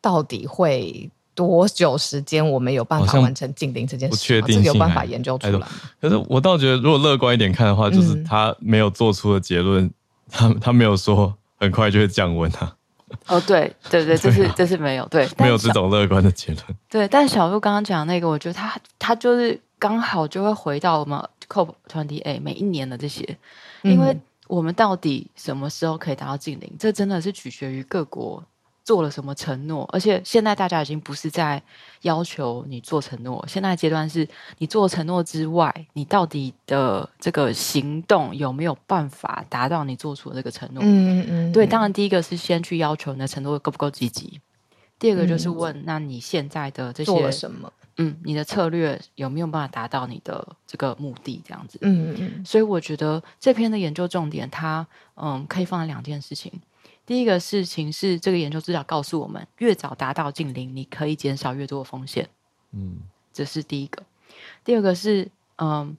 B: 到底会。多久时间我们有办法完成净零这件事？不确定性，有办法研究出来。
A: 可是我倒觉得，如果乐观一点看的话，就是他没有做出的结论，他他没有说很快就会降温啊。
C: 哦，对对对，这是这是没有对，
A: 没有这种乐观的结论。
C: 对，但小鹿刚刚讲的那个，我觉得他他就是刚好就会回到我们 COP28 每一年的这些，因为我们到底什么时候可以达到近零，这真的是取决于各国。做了什么承诺？而且现在大家已经不是在要求你做承诺，现在阶段是你做承诺之外，你到底的这个行动有没有办法达到你做出的这个承诺？嗯嗯嗯。对，当然第一个是先去要求你的承诺够不够积极，第二个就是问，嗯、那你现在的这些
B: 做了什么？
C: 嗯，你的策略有没有办法达到你的这个目的？这样子。嗯嗯嗯。所以我觉得这篇的研究重点，它嗯可以放在两件事情。第一个事情是，这个研究至少告诉我们，越早达到近零，你可以减少越多的风险。嗯，这是第一个。第二个是，嗯，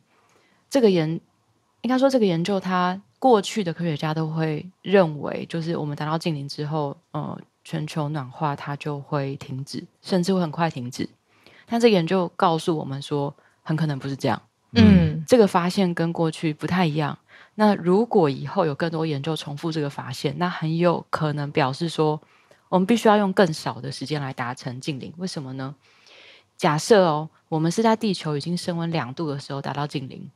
C: 这个研应该说这个研究，它过去的科学家都会认为，就是我们达到近零之后，呃，全球暖化它就会停止，甚至会很快停止。但这个研究告诉我们说，很可能不是这样。
B: 嗯，
C: 这个发现跟过去不太一样。那如果以后有更多研究重复这个发现，那很有可能表示说，我们必须要用更少的时间来达成近零。为什么呢？假设哦，我们是在地球已经升温两度的时候达到近零，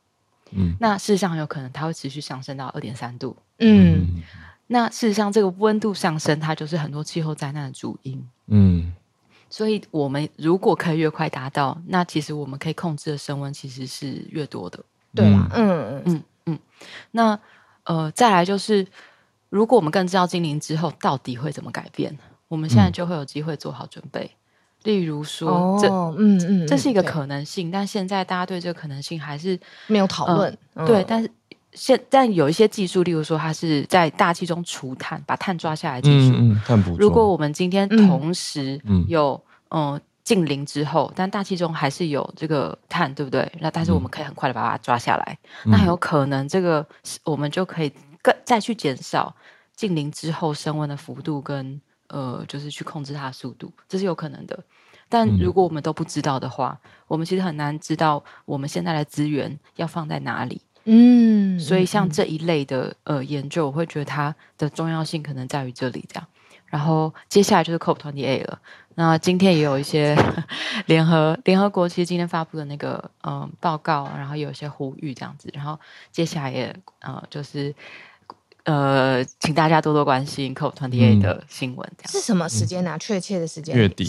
A: 嗯，
C: 那事实上很有可能它会持续上升到二点三度，
B: 嗯，
C: 那事实上这个温度上升，它就是很多气候灾难的主因，
A: 嗯，
C: 所以我们如果可以越快达到，那其实我们可以控制的升温其实是越多的，
B: 对吧？嗯嗯。
C: 嗯嗯，那呃，再来就是，如果我们更知道精灵之后到底会怎么改变，我们现在就会有机会做好准备。例如说，这
B: 嗯嗯，
C: 这是一个可能性，但现在大家对这个可能性还是
B: 没有讨论。
C: 对，但是现但有一些技术，例如说，它是在大气中除碳，把碳抓下来技术。
A: 嗯，碳捕捉。
C: 如果我们今天同时有嗯净零之后，但大气中还是有这个碳，对不对？那但是我们可以很快的把它抓下来，那很有可能这个我们就可以更再去减少近零之后升温的幅度跟。呃，就是去控制它的速度，这是有可能的。但如果我们都不知道的话，嗯、我们其实很难知道我们现在的资源要放在哪里。
B: 嗯，
C: 所以像这一类的呃研究，我会觉得它的重要性可能在于这里。这样，然后接下来就是 COP28 了。那今天也有一些 联合联合国其实今天发布的那个嗯、呃、报告，然后有一些呼吁这样子。然后接下来也呃就是。呃，请大家多多关心 COP28 的新闻。这样
B: 是什么时间呢？确切的时间？
A: 月底，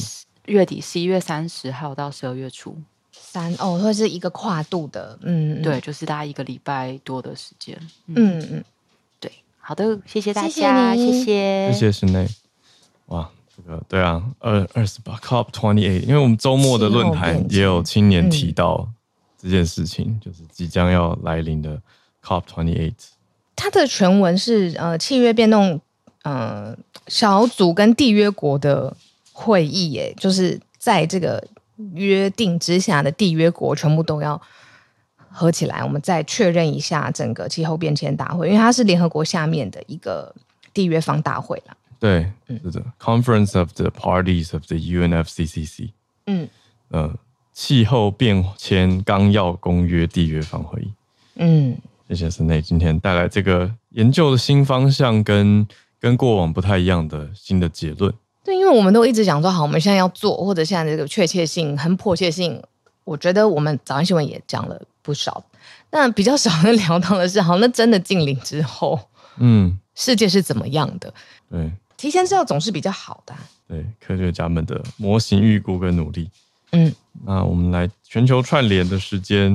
C: 月底十一月三十号到十二月初
B: 三哦，会是一个跨度的，嗯，
C: 对，就是大概一个礼拜多的时间。
B: 嗯嗯，
C: 对，好的，谢谢大家，谢谢，
A: 谢谢室内。哇，这个对啊，二二十八 COP twenty eight，因为我们周末的论坛也有青年提到这件事情，就是即将要来临的 COP twenty eight。
B: 它的全文是呃契约变动呃小组跟缔约国的会议，耶，就是在这个约定之下的缔约国全部都要合起来，我们再确认一下整个气候变迁大会，因为它是联合国下面的一个缔约方大会啦。
A: 对，是的、嗯、Conference of the Parties of the UNFCCC。嗯，呃，气候变迁纲要公约缔约方会议。嗯。谢谢森内今天带来这个研究的新方向跟，跟跟过往不太一样的新的结论。
B: 对，因为我们都一直讲说，好，我们现在要做，或者现在这个确切性、很迫切性，我觉得我们早安新闻也讲了不少。但比较少能聊到的是，好，那真的净零之后，嗯，世界是怎么样的？
A: 对，
B: 提前知道总是比较好的。
A: 对，科学家们的模型预估跟努力。嗯，那我们来全球串联的时间。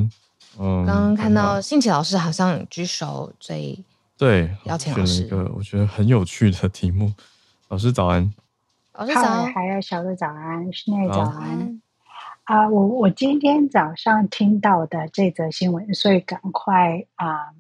B: 嗯，刚刚看到幸琪老师好像举手，所以
A: 对，
B: 邀请老师
A: 一个我觉得很有趣的题目。老师早安，
D: 老师早安，还有小的早安，室内早安。啊、呃，我我今天早上听到的这则新闻，所以赶快啊、呃、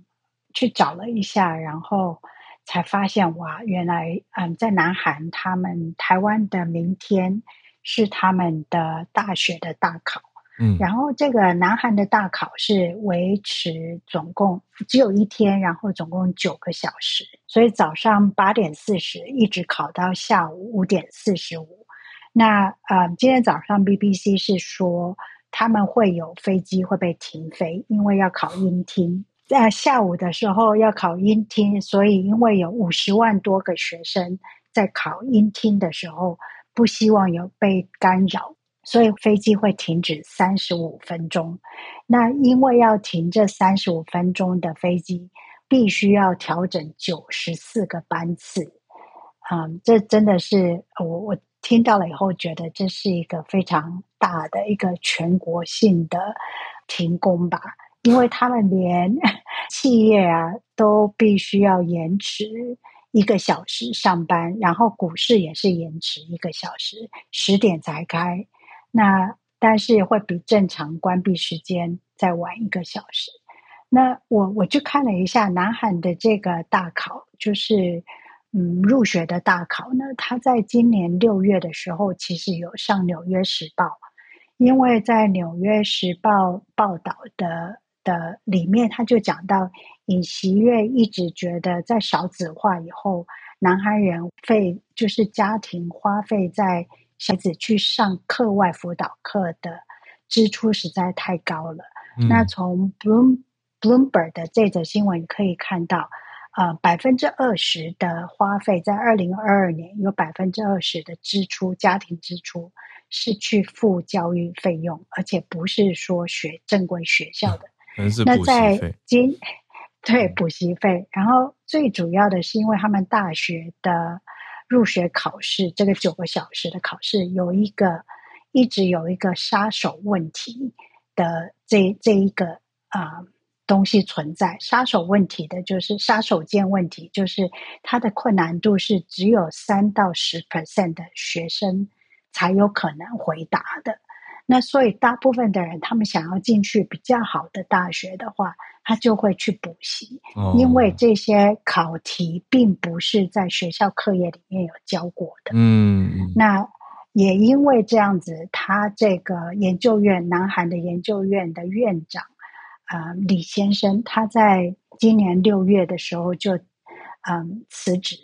D: 去找了一下，然后才发现哇，原来嗯、呃，在南韩，他们台湾的明天是他们的大学的大考。嗯，然后这个南韩的大考是维持总共只有一天，然后总共九个小时，所以早上八点四十一直考到下午五点四十五。那呃，今天早上 BBC 是说他们会有飞机会被停飞，因为要考音听。在下午的时候要考音听，所以因为有五十万多个学生在考音听的时候，不希望有被干扰。所以飞机会停止三十五分钟，那因为要停这三十五分钟的飞机，必须要调整九十四个班次，嗯，这真的是我我听到了以后觉得这是一个非常大的一个全国性的停工吧，因为他们连 企业啊都必须要延迟一个小时上班，然后股市也是延迟一个小时，十点才开。那但是会比正常关闭时间再晚一个小时。那我我去看了一下南韩的这个大考，就是嗯入学的大考呢，他在今年六月的时候其实有上《纽约时报》，因为在《纽约时报》报道的的里面，他就讲到尹锡悦一直觉得在少子化以后，南韩人费就是家庭花费在。孩子去上课外辅导课的支出实在太高了，嗯、那从 Bloom Bloomberg 的这则新闻可以看到，呃，百分之二十的花费在二零二二年有百分之二十的支出，家庭支出是去付教育费用，而且不是说学正规学校的。那在今 对补习费，然后最主要的是因为他们大学的入学考试，这个九个小时的考试有一个一直有一个杀手问题的这这一个啊。呃东西存在杀手问题的，就是杀手锏问题，就是它的困难度是只有三到十 percent 的学生才有可能回答的。那所以大部分的人，他们想要进去比较好的大学的话，他就会去补习，哦、因为这些考题并不是在学校课业里面有教过的。嗯，那也因为这样子，他这个研究院，南韩的研究院的院长。啊、呃，李先生他在今年六月的时候就嗯辞职，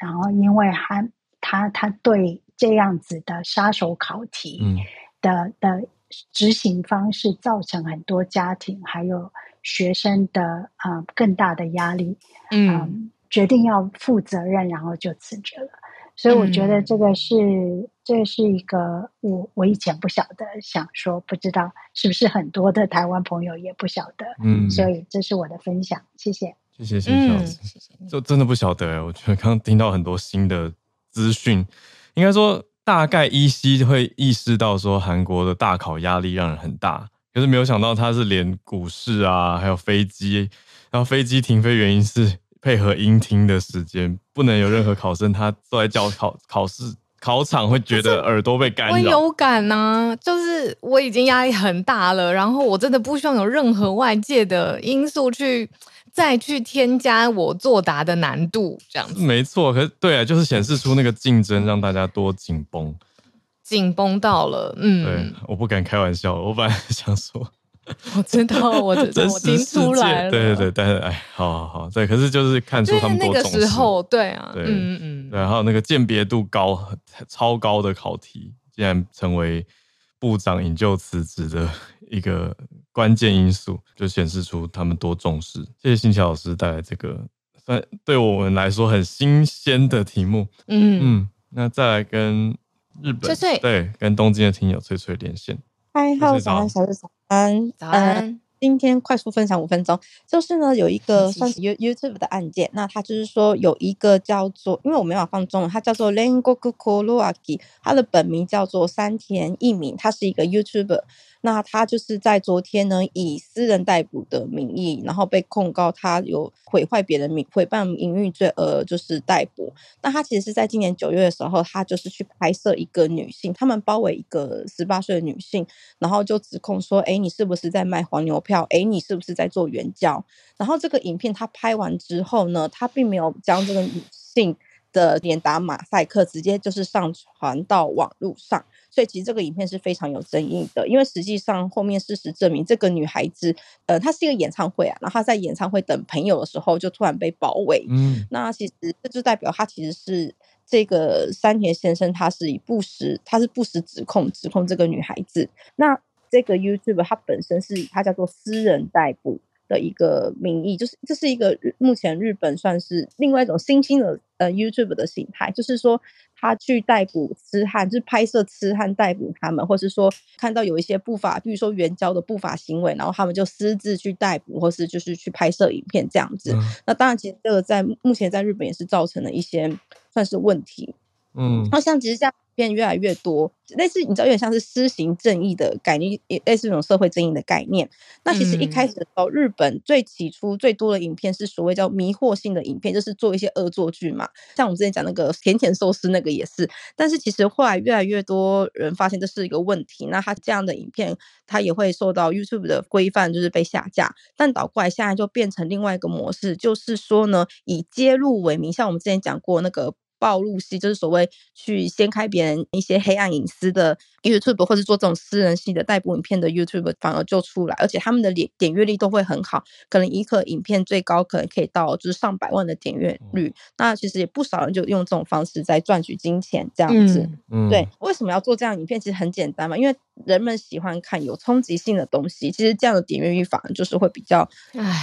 D: 然后因为他他他对这样子的杀手考题、嗯、的的执行方式造成很多家庭还有学生的啊、呃、更大的压力，嗯、呃，决定要负责任，然后就辞职了。所以我觉得这个是，嗯、这是一个我我以前不晓得，想说不知道是不是很多的台湾朋友也不晓得，嗯，所以这是我的分享，谢谢，
A: 谢谢谢谢老师，谢谢，就真的不晓得，我觉得刚刚听到很多新的资讯，应该说大概依稀会意识到说韩国的大考压力让人很大，可是没有想到他是连股市啊，还有飞机，然后飞机停飞原因是。配合音听的时间，不能有任何考生他坐在教考考试考场会觉得耳朵被干扰。我
B: 有感呐、啊，就是我已经压力很大了，然后我真的不希望有任何外界的因素去再去添加我作答的难度，这样子。
A: 没错，可是对啊，就是显示出那个竞争让大家多紧绷，
B: 紧绷到了，嗯，
A: 对，我不敢开玩笑，我本来想说。
B: 我知道，我知道，我听出来了。
A: 对对对，但是哎，好好好，对，可是就是看出他们多。
B: 那个时候，对啊，
A: 对，嗯嗯，然后那个鉴别度高、超高的考题，竟然成为部长引咎辞职的一个关键因素，就显示出他们多重视。谢谢欣琪老师带来这个算对我们来说很新鲜的题目。嗯嗯，那再来跟日本，
B: 翠翠，
A: 对，跟东京的听友翠翠连线。
E: 嗨，哈喽，早安，小日早安，
B: 早安。呃
E: 今天快速分享五分钟，就是呢，有一个算是 You YouTube 的案件，那它就是说有一个叫做，因为我没法放中文，它叫做 Rengoku Koroaki，它的本名叫做山田一明，他是一个 YouTuber。那他就是在昨天呢，以私人逮捕的名义，然后被控告他有毁坏别人名、毁谤名誉罪，而就是逮捕。那他其实是在今年九月的时候，他就是去拍摄一个女性，他们包围一个十八岁的女性，然后就指控说：“哎，你是不是在卖黄牛票？哎，你是不是在做援交？”然后这个影片他拍完之后呢，他并没有将这个女性的脸打马赛克，直接就是上传到网络上。所以其实这个影片是非常有争议的，因为实际上后面事实证明，这个女孩子，呃，她是一个演唱会啊，然后她在演唱会等朋友的时候，就突然被包围。嗯，那其实这就代表她其实是这个山田先生，他是以不实，他是不实指控指控这个女孩子。那这个 YouTube 它本身是他叫做私人逮捕的一个名义，就是这是一个目前日本算是另外一种新兴的呃 YouTube 的形态，就是说。他去逮捕痴汉，就是拍摄痴汉逮捕他们，或是说看到有一些不法，比如说援交的不法行为，然后他们就私自去逮捕，或是就是去拍摄影片这样子。嗯、那当然，其实这个在目前在日本也是造成了一些算是问题。嗯，好像其实这样。变越来越多，类似你知道，有点像是施行正义的概念，也类似这种社会正义的概念。那其实一开始的时候，日本最起初最多的影片是所谓叫迷惑性的影片，就是做一些恶作剧嘛。像我们之前讲那个甜甜寿司那个也是。但是其实后来越来越多人发现这是一个问题，那他这样的影片，他也会受到 YouTube 的规范，就是被下架。但倒过来现在就变成另外一个模式，就是说呢，以揭露为名，像我们之前讲过那个。暴露系，就是所谓去掀开别人一些黑暗隐私的 YouTube，或者做这种私人系的逮捕影片的 YouTube，反而就出来，而且他们的点点阅率都会很好，可能一个影片最高可能可以到就是上百万的点阅率。嗯、那其实也不少人就用这种方式在赚取金钱，这样子。嗯，对，为什么要做这样影片？其实很简单嘛，因为人们喜欢看有冲击性的东西，其实这样的点阅率反而就是会比较，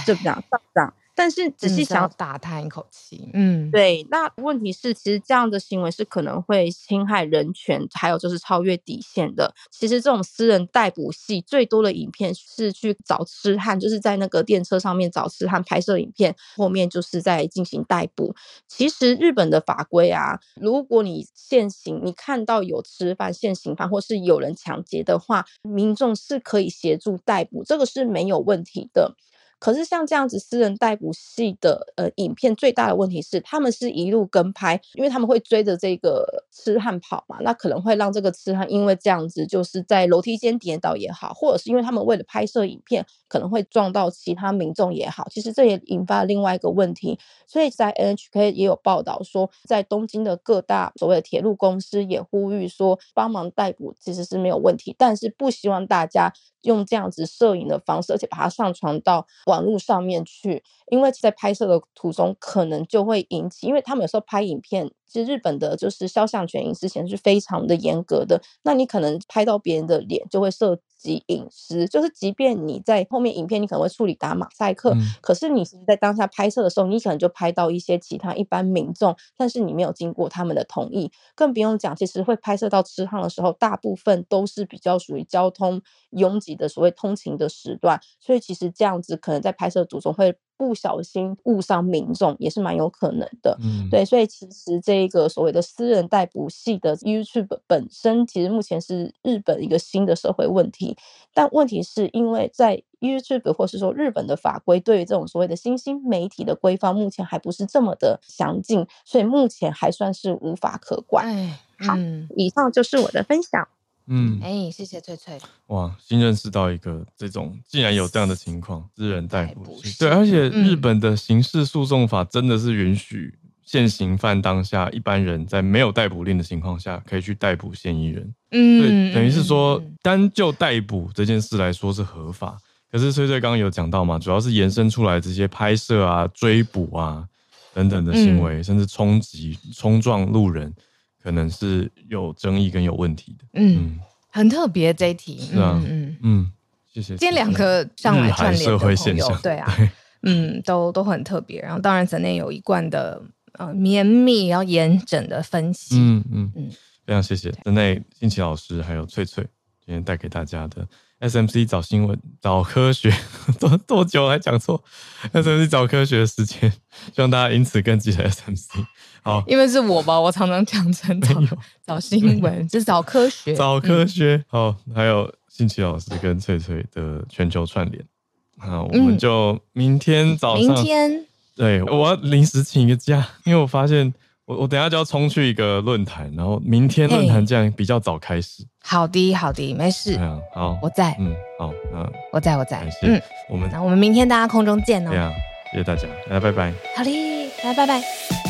E: 就比较上涨。但是仔细想，
B: 打叹一口气，嗯，
E: 对。那问题是，其实这样的行为是可能会侵害人权，还有就是超越底线的。其实这种私人逮捕戏最多的影片是去找痴汉，就是在那个电车上面找痴汉拍摄影片，后面就是在进行逮捕。其实日本的法规啊，如果你现行，你看到有吃饭现行犯或是有人抢劫的话，民众是可以协助逮捕，这个是没有问题的。可是像这样子私人逮捕系的呃影片，最大的问题是他们是一路跟拍，因为他们会追着这个痴汉跑嘛，那可能会让这个痴汉因为这样子就是在楼梯间跌倒也好，或者是因为他们为了拍摄影片可能会撞到其他民众也好，其实这也引发了另外一个问题。所以在 NHK 也有报道说，在东京的各大所谓的铁路公司也呼吁说，帮忙逮捕其实是没有问题，但是不希望大家用这样子摄影的方式，而且把它上传到。网络上面去，因为在拍摄的途中可能就会引起，因为他们有时候拍影片。其实日本的就是肖像权隐私权是非常的严格的，那你可能拍到别人的脸就会涉及隐私，就是即便你在后面影片你可能会处理打马赛克，嗯、可是你是在当下拍摄的时候，你可能就拍到一些其他一般民众，但是你没有经过他们的同意，更不用讲，其实会拍摄到吃胖的时候，大部分都是比较属于交通拥挤的所谓通勤的时段，所以其实这样子可能在拍摄途中会。不小心误伤民众也是蛮有可能的，嗯，对，所以其实这个所谓的私人逮捕系的 YouTube 本身，其实目前是日本一个新的社会问题。但问题是因为在 YouTube 或是说日本的法规对于这种所谓的新兴媒体的规范，目前还不是这么的详尽，所以目前还算是无法可管。哎，好，嗯，以上就是我的分享。
B: 嗯，哎，谢谢翠翠。
A: 哇，新认识到一个这种竟然有这样的情况，私人逮捕。对，而且日本的刑事诉讼法真的是允许现行犯当下一般人在没有逮捕令的情况下，可以去逮捕嫌疑人。嗯，对，等于是说单就逮捕这件事来说是合法。可是翠翠刚刚有讲到嘛，主要是延伸出来这些拍摄啊、追捕啊等等的行为，甚至冲击、冲撞路人。可能是有争议跟有问题的，
B: 嗯，很特别这一题，
A: 是啊，嗯嗯，谢谢。今
B: 天两个上来串联
A: 社会现象，
B: 对啊，嗯，都都很特别。然后当然在内有一贯的呃绵密然后严整的分析，嗯嗯。嗯，
A: 非常谢谢在内新奇老师还有翠翠今天带给大家的 SMC 找新闻找科学 多多久还讲错 SMC 找科学的时间，希望大家因此更记得 SMC。好，
B: 因为是我吧，我常常讲成找有找新闻，就是找科学，
A: 找科学。嗯、好，还有欣琪老师跟翠翠的全球串联。好，我们就明天早上。
B: 明天。
A: 对，我要临时请一个假，因为我发现我我等下就要冲去一个论坛，然后明天论坛这样比较早开始。
B: 好的，好的，没事。
A: 好，
B: 我在。
A: 嗯，好，嗯
B: 我在我在。
A: 嗯，我们
B: 那我们明天大家空中见哦。
A: 对啊，谢谢大家，大家拜拜。
B: 好嘞，大家拜拜。